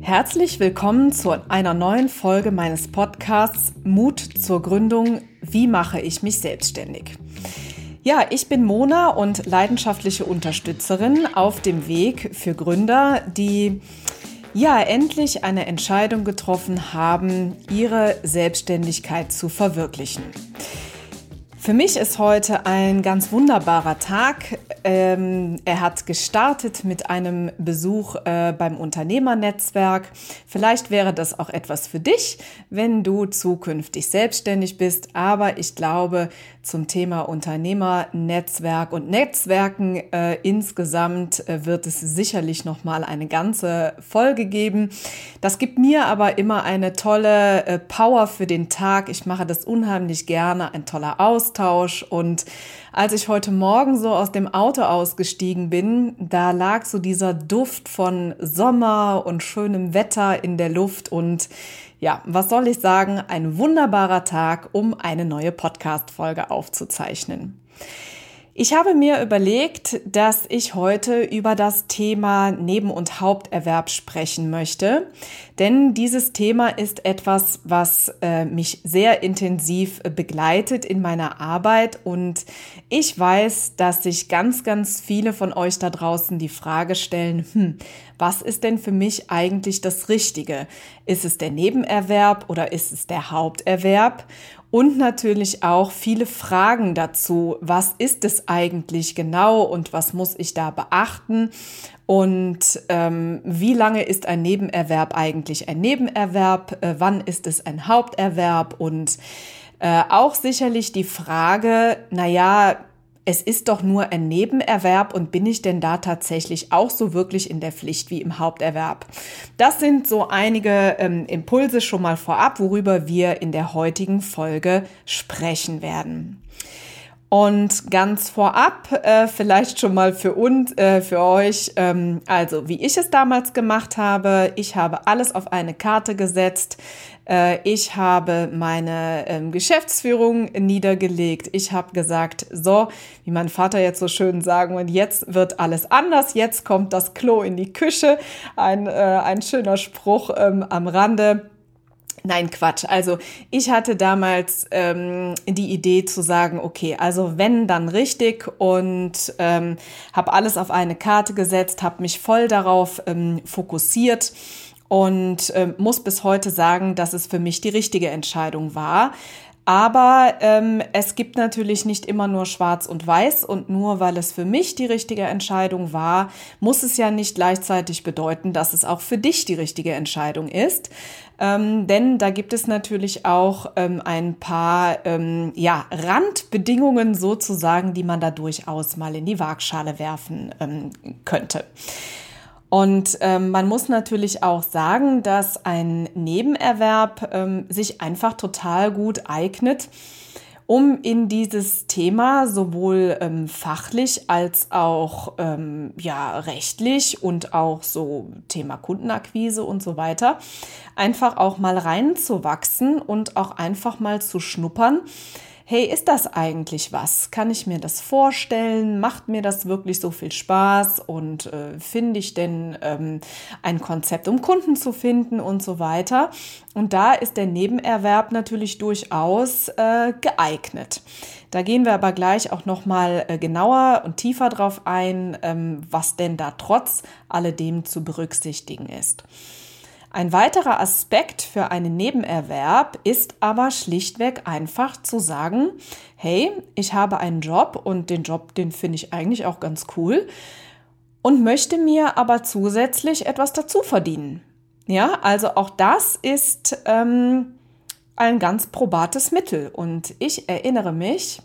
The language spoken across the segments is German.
Herzlich willkommen zu einer neuen Folge meines Podcasts Mut zur Gründung. Wie mache ich mich selbstständig? Ja, ich bin Mona und leidenschaftliche Unterstützerin auf dem Weg für Gründer, die ja endlich eine Entscheidung getroffen haben, ihre Selbstständigkeit zu verwirklichen. Für mich ist heute ein ganz wunderbarer Tag. Ähm, er hat gestartet mit einem Besuch äh, beim Unternehmernetzwerk. Vielleicht wäre das auch etwas für dich, wenn du zukünftig selbstständig bist. Aber ich glaube, zum Thema Unternehmernetzwerk und Netzwerken äh, insgesamt äh, wird es sicherlich noch mal eine ganze Folge geben. Das gibt mir aber immer eine tolle äh, Power für den Tag. Ich mache das unheimlich gerne, ein toller Austausch und als ich heute Morgen so aus dem Auto ausgestiegen bin, da lag so dieser Duft von Sommer und schönem Wetter in der Luft und ja, was soll ich sagen? Ein wunderbarer Tag, um eine neue Podcast-Folge aufzuzeichnen. Ich habe mir überlegt, dass ich heute über das Thema Neben- und Haupterwerb sprechen möchte, denn dieses Thema ist etwas, was äh, mich sehr intensiv begleitet in meiner Arbeit. Und ich weiß, dass sich ganz, ganz viele von euch da draußen die Frage stellen, hm, was ist denn für mich eigentlich das Richtige? Ist es der Nebenerwerb oder ist es der Haupterwerb? und natürlich auch viele Fragen dazu, was ist es eigentlich genau und was muss ich da beachten und ähm, wie lange ist ein Nebenerwerb eigentlich ein Nebenerwerb, äh, wann ist es ein Haupterwerb und äh, auch sicherlich die Frage, na ja, es ist doch nur ein Nebenerwerb und bin ich denn da tatsächlich auch so wirklich in der Pflicht wie im Haupterwerb? Das sind so einige ähm, Impulse schon mal vorab, worüber wir in der heutigen Folge sprechen werden. Und ganz vorab, äh, vielleicht schon mal für uns, äh, für euch, ähm, also wie ich es damals gemacht habe, ich habe alles auf eine Karte gesetzt. Äh, ich habe meine ähm, Geschäftsführung niedergelegt. Ich habe gesagt, so, wie mein Vater jetzt so schön sagen, und jetzt wird alles anders. Jetzt kommt das Klo in die Küche. Ein, äh, ein schöner Spruch ähm, am Rande. Nein, Quatsch. Also ich hatte damals ähm, die Idee zu sagen, okay, also wenn, dann richtig und ähm, habe alles auf eine Karte gesetzt, habe mich voll darauf ähm, fokussiert und äh, muss bis heute sagen, dass es für mich die richtige Entscheidung war. Aber ähm, es gibt natürlich nicht immer nur Schwarz und Weiß und nur weil es für mich die richtige Entscheidung war, muss es ja nicht gleichzeitig bedeuten, dass es auch für dich die richtige Entscheidung ist. Ähm, denn da gibt es natürlich auch ähm, ein paar ähm, ja, Randbedingungen sozusagen, die man da durchaus mal in die Waagschale werfen ähm, könnte. Und ähm, man muss natürlich auch sagen, dass ein Nebenerwerb ähm, sich einfach total gut eignet, um in dieses Thema sowohl ähm, fachlich als auch ähm, ja rechtlich und auch so Thema Kundenakquise und so weiter einfach auch mal reinzuwachsen und auch einfach mal zu schnuppern hey, ist das eigentlich was? Kann ich mir das vorstellen? Macht mir das wirklich so viel Spaß? Und äh, finde ich denn ähm, ein Konzept, um Kunden zu finden und so weiter? Und da ist der Nebenerwerb natürlich durchaus äh, geeignet. Da gehen wir aber gleich auch noch mal äh, genauer und tiefer drauf ein, ähm, was denn da trotz alledem zu berücksichtigen ist. Ein weiterer Aspekt für einen Nebenerwerb ist aber schlichtweg einfach zu sagen, hey, ich habe einen Job und den Job, den finde ich eigentlich auch ganz cool und möchte mir aber zusätzlich etwas dazu verdienen. Ja, also auch das ist ähm, ein ganz probates Mittel. Und ich erinnere mich,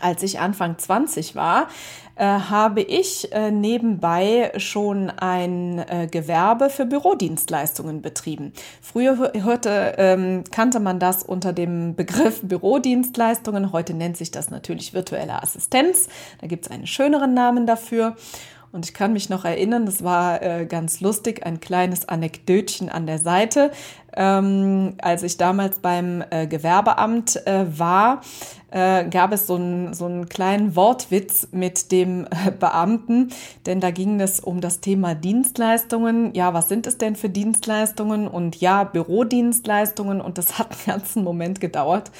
als ich Anfang 20 war, habe ich äh, nebenbei schon ein äh, Gewerbe für Bürodienstleistungen betrieben. Früher hörte, ähm, kannte man das unter dem Begriff Bürodienstleistungen. Heute nennt sich das natürlich virtuelle Assistenz. Da gibt es einen schöneren Namen dafür. Und ich kann mich noch erinnern, das war äh, ganz lustig, ein kleines Anekdötchen an der Seite. Ähm, als ich damals beim äh, Gewerbeamt äh, war, äh, gab es so einen, so einen kleinen Wortwitz mit dem äh, Beamten, denn da ging es um das Thema Dienstleistungen. Ja, was sind es denn für Dienstleistungen? Und ja, Bürodienstleistungen. Und das hat einen ganzen Moment gedauert,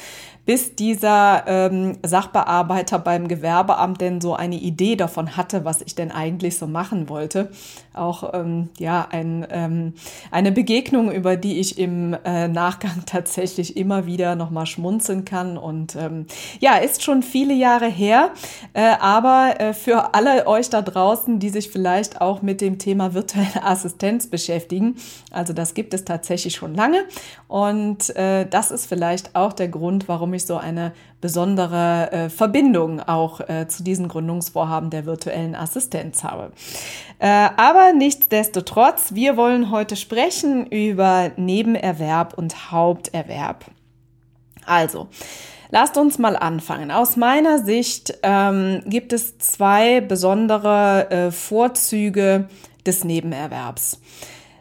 bis dieser ähm, Sachbearbeiter beim Gewerbeamt denn so eine Idee davon hatte, was ich denn eigentlich so machen wollte. Auch ähm, ja ein, ähm, eine Begegnung, über die ich im äh, Nachgang tatsächlich immer wieder noch mal schmunzeln kann. Und ähm, ja ist schon viele Jahre her, äh, aber äh, für alle euch da draußen, die sich vielleicht auch mit dem Thema virtuelle Assistenz beschäftigen, also das gibt es tatsächlich schon lange. Und äh, das ist vielleicht auch der Grund, warum ich ich so eine besondere äh, Verbindung auch äh, zu diesen Gründungsvorhaben der virtuellen Assistenz habe. Äh, aber nichtsdestotrotz, wir wollen heute sprechen über Nebenerwerb und Haupterwerb. Also, Lasst uns mal anfangen. Aus meiner Sicht ähm, gibt es zwei besondere äh, Vorzüge des Nebenerwerbs.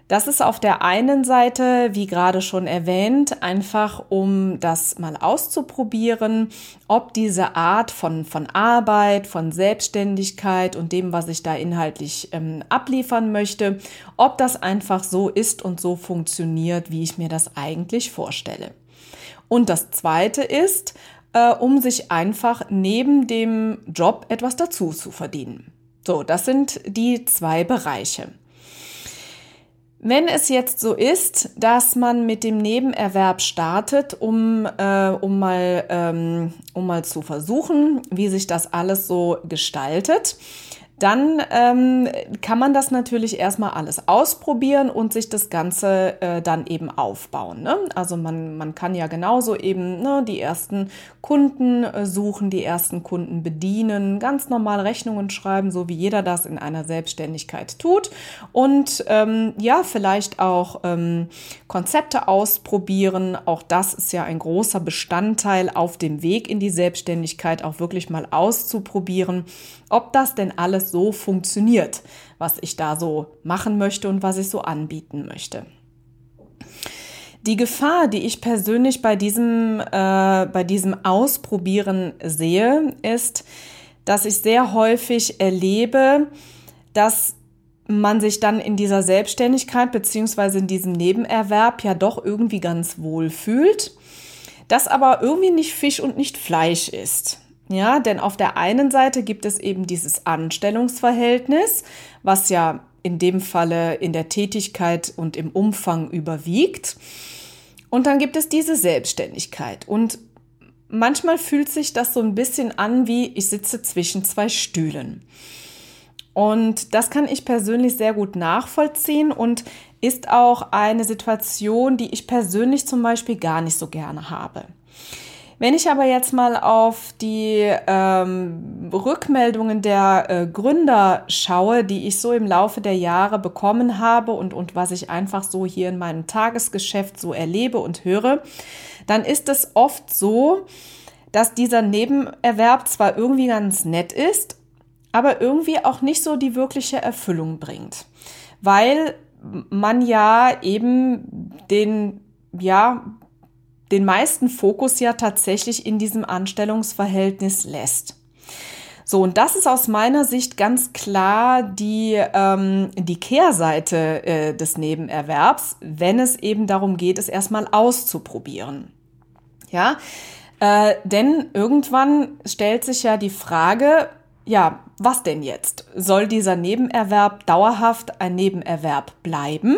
Das ist auf der einen Seite, wie gerade schon erwähnt, einfach um das mal auszuprobieren, ob diese Art von, von Arbeit, von Selbstständigkeit und dem, was ich da inhaltlich ähm, abliefern möchte, ob das einfach so ist und so funktioniert, wie ich mir das eigentlich vorstelle. Und das Zweite ist, äh, um sich einfach neben dem Job etwas dazu zu verdienen. So, das sind die zwei Bereiche. Wenn es jetzt so ist, dass man mit dem Nebenerwerb startet, um, äh, um, mal, ähm, um mal zu versuchen, wie sich das alles so gestaltet, dann ähm, kann man das natürlich erstmal alles ausprobieren und sich das Ganze äh, dann eben aufbauen. Ne? Also man, man kann ja genauso eben ne, die ersten Kunden äh, suchen, die ersten Kunden bedienen, ganz normal Rechnungen schreiben, so wie jeder das in einer Selbstständigkeit tut. Und ähm, ja, vielleicht auch ähm, Konzepte ausprobieren. Auch das ist ja ein großer Bestandteil auf dem Weg in die Selbstständigkeit, auch wirklich mal auszuprobieren, ob das denn alles so funktioniert, was ich da so machen möchte und was ich so anbieten möchte. Die Gefahr, die ich persönlich bei diesem, äh, bei diesem Ausprobieren sehe, ist, dass ich sehr häufig erlebe, dass man sich dann in dieser Selbstständigkeit beziehungsweise in diesem Nebenerwerb ja doch irgendwie ganz wohl fühlt, das aber irgendwie nicht Fisch und nicht Fleisch ist. Ja, denn auf der einen Seite gibt es eben dieses Anstellungsverhältnis, was ja in dem Falle in der Tätigkeit und im Umfang überwiegt. Und dann gibt es diese Selbstständigkeit. Und manchmal fühlt sich das so ein bisschen an, wie ich sitze zwischen zwei Stühlen. Und das kann ich persönlich sehr gut nachvollziehen und ist auch eine Situation, die ich persönlich zum Beispiel gar nicht so gerne habe. Wenn ich aber jetzt mal auf die ähm, Rückmeldungen der äh, Gründer schaue, die ich so im Laufe der Jahre bekommen habe und, und was ich einfach so hier in meinem Tagesgeschäft so erlebe und höre, dann ist es oft so, dass dieser Nebenerwerb zwar irgendwie ganz nett ist, aber irgendwie auch nicht so die wirkliche Erfüllung bringt. Weil man ja eben den, ja, den meisten Fokus ja tatsächlich in diesem Anstellungsverhältnis lässt. So, und das ist aus meiner Sicht ganz klar die, ähm, die Kehrseite äh, des Nebenerwerbs, wenn es eben darum geht, es erstmal auszuprobieren. Ja, äh, denn irgendwann stellt sich ja die Frage, ja, was denn jetzt? Soll dieser Nebenerwerb dauerhaft ein Nebenerwerb bleiben?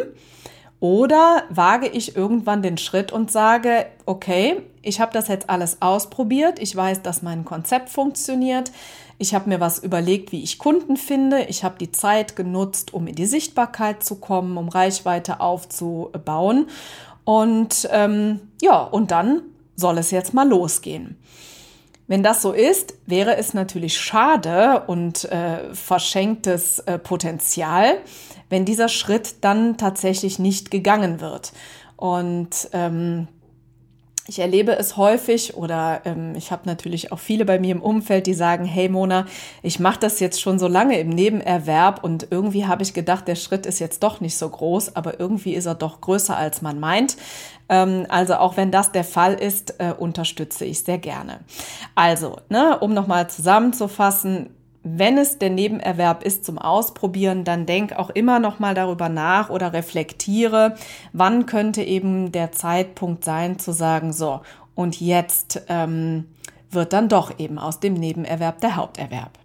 Oder wage ich irgendwann den Schritt und sage, okay, ich habe das jetzt alles ausprobiert, ich weiß, dass mein Konzept funktioniert, ich habe mir was überlegt, wie ich Kunden finde, ich habe die Zeit genutzt, um in die Sichtbarkeit zu kommen, um Reichweite aufzubauen. Und ähm, ja, und dann soll es jetzt mal losgehen. Wenn das so ist, wäre es natürlich schade und äh, verschenktes äh, Potenzial, wenn dieser Schritt dann tatsächlich nicht gegangen wird. Und ähm, ich erlebe es häufig oder ähm, ich habe natürlich auch viele bei mir im Umfeld, die sagen, hey Mona, ich mache das jetzt schon so lange im Nebenerwerb und irgendwie habe ich gedacht, der Schritt ist jetzt doch nicht so groß, aber irgendwie ist er doch größer, als man meint. Ähm, also auch wenn das der Fall ist, äh, unterstütze ich sehr gerne. Also, ne, um nochmal zusammenzufassen, wenn es der Nebenerwerb ist zum Ausprobieren, dann denk auch immer noch mal darüber nach oder reflektiere, wann könnte eben der Zeitpunkt sein zu sagen, so und jetzt ähm, wird dann doch eben aus dem Nebenerwerb der Haupterwerb.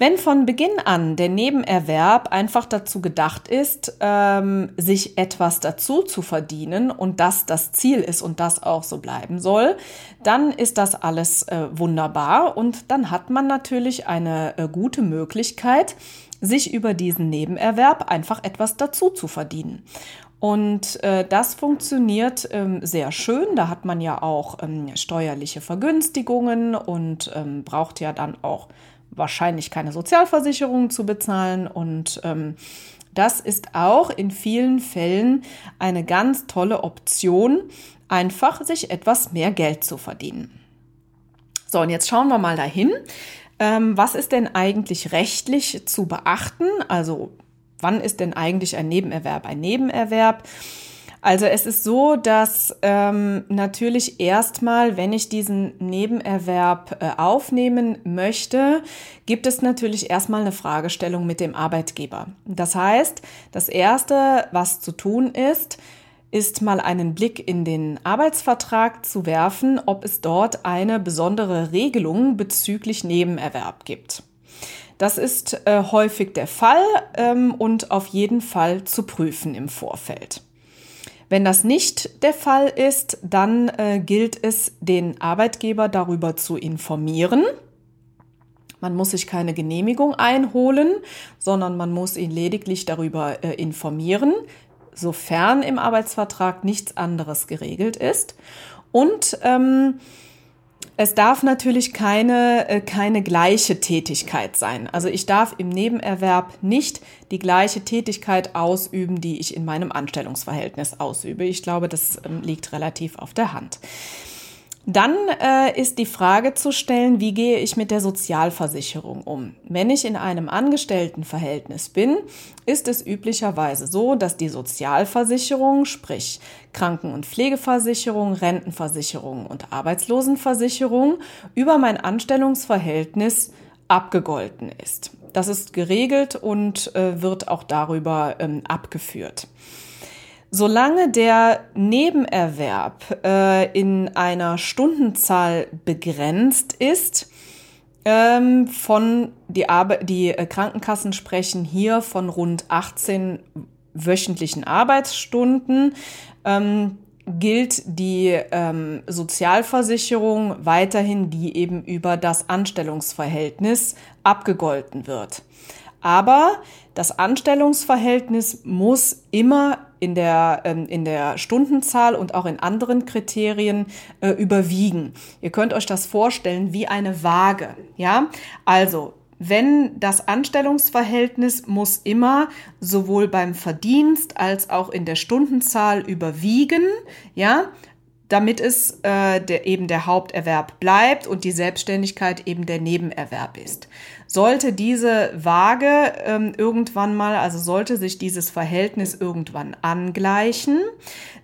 Wenn von Beginn an der Nebenerwerb einfach dazu gedacht ist, ähm, sich etwas dazu zu verdienen und das das Ziel ist und das auch so bleiben soll, dann ist das alles äh, wunderbar und dann hat man natürlich eine äh, gute Möglichkeit, sich über diesen Nebenerwerb einfach etwas dazu zu verdienen. Und äh, das funktioniert ähm, sehr schön. Da hat man ja auch ähm, steuerliche Vergünstigungen und ähm, braucht ja dann auch wahrscheinlich keine Sozialversicherung zu bezahlen und ähm, das ist auch in vielen Fällen eine ganz tolle Option, einfach sich etwas mehr Geld zu verdienen. So, und jetzt schauen wir mal dahin. Ähm, was ist denn eigentlich rechtlich zu beachten? Also, wann ist denn eigentlich ein Nebenerwerb ein Nebenerwerb? Also es ist so, dass ähm, natürlich erstmal, wenn ich diesen Nebenerwerb äh, aufnehmen möchte, gibt es natürlich erstmal eine Fragestellung mit dem Arbeitgeber. Das heißt, das Erste, was zu tun ist, ist mal einen Blick in den Arbeitsvertrag zu werfen, ob es dort eine besondere Regelung bezüglich Nebenerwerb gibt. Das ist äh, häufig der Fall ähm, und auf jeden Fall zu prüfen im Vorfeld. Wenn das nicht der Fall ist, dann äh, gilt es, den Arbeitgeber darüber zu informieren. Man muss sich keine Genehmigung einholen, sondern man muss ihn lediglich darüber äh, informieren, sofern im Arbeitsvertrag nichts anderes geregelt ist. Und ähm, es darf natürlich keine, äh, keine gleiche Tätigkeit sein. Also ich darf im Nebenerwerb nicht die gleiche Tätigkeit ausüben, die ich in meinem Anstellungsverhältnis ausübe. Ich glaube, das ähm, liegt relativ auf der Hand. Dann äh, ist die Frage zu stellen, wie gehe ich mit der Sozialversicherung um? Wenn ich in einem Angestelltenverhältnis bin, ist es üblicherweise so, dass die Sozialversicherung, sprich Kranken- und Pflegeversicherung, Rentenversicherung und Arbeitslosenversicherung, über mein Anstellungsverhältnis abgegolten ist. Das ist geregelt und äh, wird auch darüber ähm, abgeführt. Solange der Nebenerwerb äh, in einer Stundenzahl begrenzt ist, ähm, von die, Arbe die äh, Krankenkassen sprechen hier von rund 18 wöchentlichen Arbeitsstunden, ähm, gilt die ähm, Sozialversicherung weiterhin, die eben über das Anstellungsverhältnis abgegolten wird. Aber das Anstellungsverhältnis muss immer in der, ähm, in der Stundenzahl und auch in anderen Kriterien äh, überwiegen. Ihr könnt euch das vorstellen wie eine Waage. Ja, also wenn das Anstellungsverhältnis muss immer sowohl beim Verdienst als auch in der Stundenzahl überwiegen, ja, damit es äh, der, eben der Haupterwerb bleibt und die Selbstständigkeit eben der Nebenerwerb ist. Sollte diese Waage ähm, irgendwann mal, also sollte sich dieses Verhältnis irgendwann angleichen,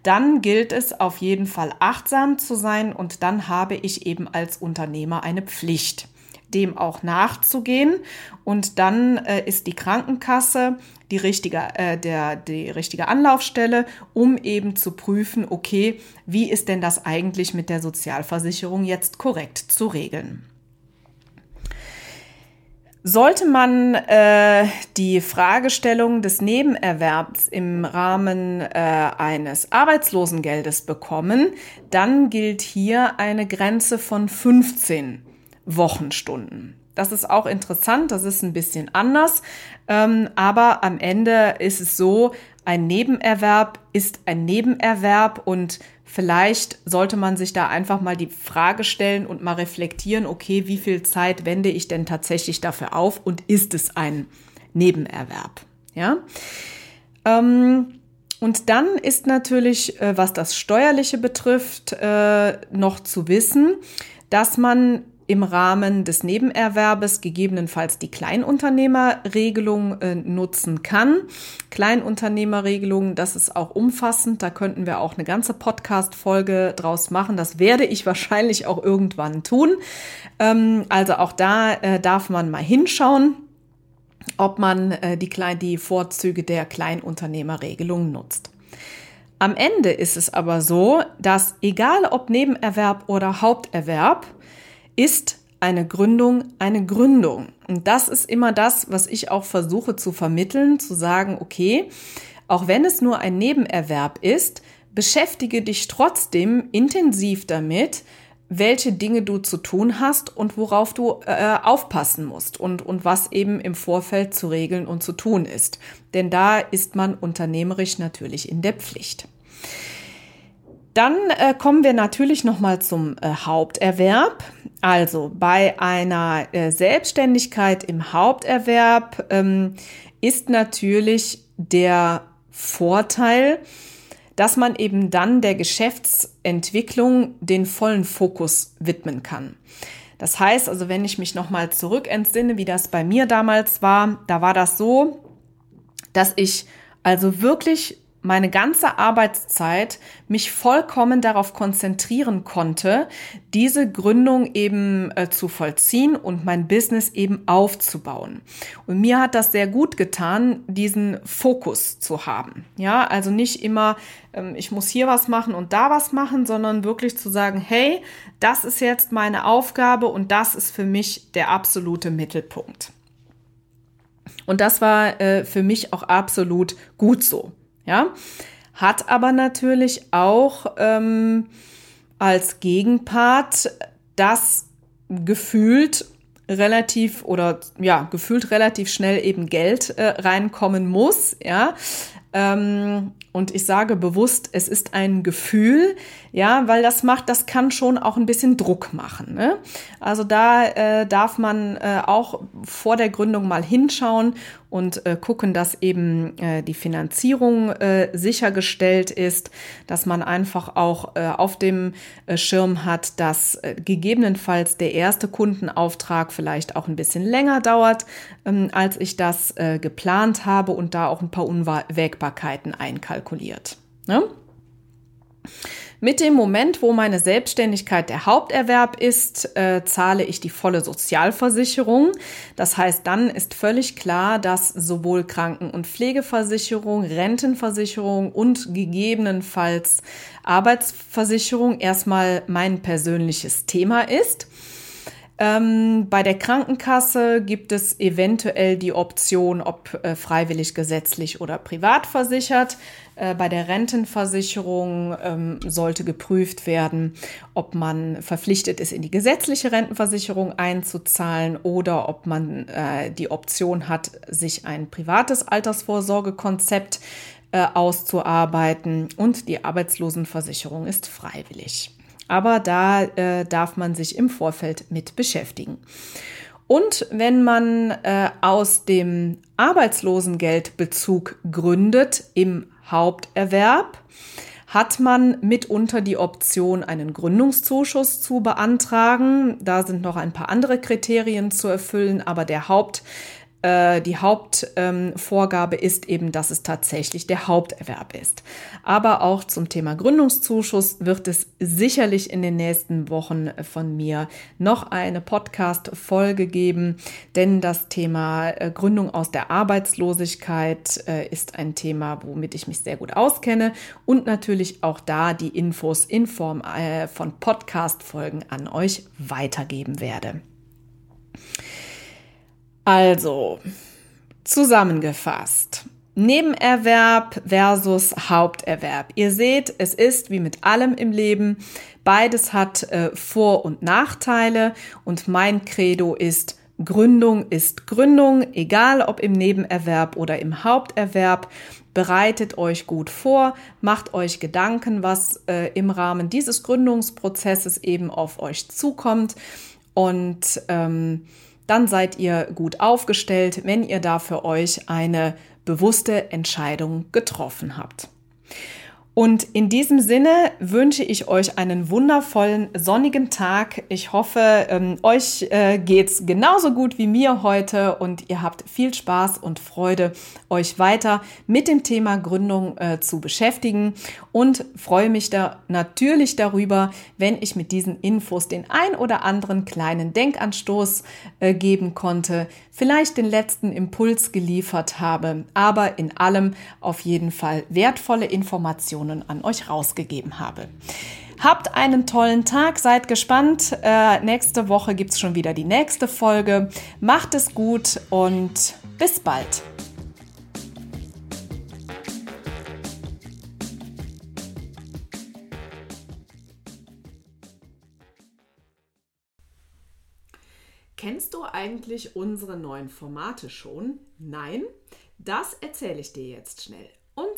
dann gilt es auf jeden Fall achtsam zu sein und dann habe ich eben als Unternehmer eine Pflicht dem auch nachzugehen. Und dann äh, ist die Krankenkasse die richtige, äh, der, die richtige Anlaufstelle, um eben zu prüfen, okay, wie ist denn das eigentlich mit der Sozialversicherung jetzt korrekt zu regeln? Sollte man äh, die Fragestellung des Nebenerwerbs im Rahmen äh, eines Arbeitslosengeldes bekommen, dann gilt hier eine Grenze von 15 Wochenstunden. Das ist auch interessant, das ist ein bisschen anders, ähm, aber am Ende ist es so, ein Nebenerwerb ist ein Nebenerwerb und vielleicht sollte man sich da einfach mal die Frage stellen und mal reflektieren, okay, wie viel Zeit wende ich denn tatsächlich dafür auf und ist es ein Nebenerwerb? Ja. Ähm, und dann ist natürlich, äh, was das Steuerliche betrifft, äh, noch zu wissen, dass man im Rahmen des Nebenerwerbes gegebenenfalls die Kleinunternehmerregelung äh, nutzen kann. Kleinunternehmerregelung, das ist auch umfassend. Da könnten wir auch eine ganze Podcast-Folge draus machen. Das werde ich wahrscheinlich auch irgendwann tun. Ähm, also auch da äh, darf man mal hinschauen ob man äh, die, die Vorzüge der Kleinunternehmerregelung nutzt. Am Ende ist es aber so, dass egal ob Nebenerwerb oder Haupterwerb, ist eine Gründung eine Gründung. Und das ist immer das, was ich auch versuche zu vermitteln, zu sagen, okay, auch wenn es nur ein Nebenerwerb ist, beschäftige dich trotzdem intensiv damit, welche Dinge du zu tun hast und worauf du äh, aufpassen musst und, und was eben im Vorfeld zu regeln und zu tun ist. Denn da ist man unternehmerisch natürlich in der Pflicht. Dann äh, kommen wir natürlich nochmal zum äh, Haupterwerb. Also bei einer äh, Selbstständigkeit im Haupterwerb ähm, ist natürlich der Vorteil, dass man eben dann der Geschäftsentwicklung den vollen Fokus widmen kann. Das heißt also, wenn ich mich nochmal zurück entsinne, wie das bei mir damals war, da war das so, dass ich also wirklich meine ganze Arbeitszeit mich vollkommen darauf konzentrieren konnte, diese Gründung eben äh, zu vollziehen und mein Business eben aufzubauen. Und mir hat das sehr gut getan, diesen Fokus zu haben. Ja, also nicht immer, ähm, ich muss hier was machen und da was machen, sondern wirklich zu sagen, hey, das ist jetzt meine Aufgabe und das ist für mich der absolute Mittelpunkt. Und das war äh, für mich auch absolut gut so. Ja, hat aber natürlich auch ähm, als Gegenpart das gefühlt relativ oder ja gefühlt relativ schnell eben Geld äh, reinkommen muss ja? Ähm, und ich sage bewusst, es ist ein Gefühl, ja, weil das macht, das kann schon auch ein bisschen Druck machen. Ne? Also da äh, darf man äh, auch vor der Gründung mal hinschauen und äh, gucken, dass eben äh, die Finanzierung äh, sichergestellt ist, dass man einfach auch äh, auf dem Schirm hat, dass gegebenenfalls der erste Kundenauftrag vielleicht auch ein bisschen länger dauert, ähm, als ich das geplant habe und da auch ein paar Unwägbarkeiten einkalkuliert kalkuliert. Ne? Mit dem Moment, wo meine Selbstständigkeit der Haupterwerb ist, äh, zahle ich die volle Sozialversicherung. Das heißt, dann ist völlig klar, dass sowohl Kranken- und Pflegeversicherung, Rentenversicherung und gegebenenfalls Arbeitsversicherung erstmal mein persönliches Thema ist. Ähm, bei der Krankenkasse gibt es eventuell die Option, ob äh, freiwillig gesetzlich oder privat versichert. Äh, bei der Rentenversicherung ähm, sollte geprüft werden, ob man verpflichtet ist, in die gesetzliche Rentenversicherung einzuzahlen oder ob man äh, die Option hat, sich ein privates Altersvorsorgekonzept äh, auszuarbeiten. Und die Arbeitslosenversicherung ist freiwillig. Aber da äh, darf man sich im Vorfeld mit beschäftigen. Und wenn man äh, aus dem Arbeitslosengeldbezug gründet im Haupterwerb, hat man mitunter die Option, einen Gründungszuschuss zu beantragen. Da sind noch ein paar andere Kriterien zu erfüllen, aber der Haupt die Hauptvorgabe ähm, ist eben, dass es tatsächlich der Haupterwerb ist. Aber auch zum Thema Gründungszuschuss wird es sicherlich in den nächsten Wochen von mir noch eine Podcast-Folge geben, denn das Thema äh, Gründung aus der Arbeitslosigkeit äh, ist ein Thema, womit ich mich sehr gut auskenne und natürlich auch da die Infos in Form von Podcast-Folgen an euch weitergeben werde. Also, zusammengefasst. Nebenerwerb versus Haupterwerb. Ihr seht, es ist wie mit allem im Leben, beides hat äh, Vor- und Nachteile und mein Credo ist, Gründung ist Gründung, egal ob im Nebenerwerb oder im Haupterwerb. Bereitet euch gut vor, macht euch Gedanken, was äh, im Rahmen dieses Gründungsprozesses eben auf euch zukommt und ähm, dann seid ihr gut aufgestellt, wenn ihr da für euch eine bewusste Entscheidung getroffen habt. Und in diesem Sinne wünsche ich euch einen wundervollen sonnigen Tag. Ich hoffe, ähm, euch äh, geht's genauso gut wie mir heute und ihr habt viel Spaß und Freude, euch weiter mit dem Thema Gründung äh, zu beschäftigen und freue mich da natürlich darüber, wenn ich mit diesen Infos den ein oder anderen kleinen Denkanstoß äh, geben konnte, vielleicht den letzten Impuls geliefert habe, aber in allem auf jeden Fall wertvolle Informationen an euch rausgegeben habe. Habt einen tollen Tag, seid gespannt. Äh, nächste Woche gibt es schon wieder die nächste Folge. Macht es gut und bis bald. Kennst du eigentlich unsere neuen Formate schon? Nein? Das erzähle ich dir jetzt schnell.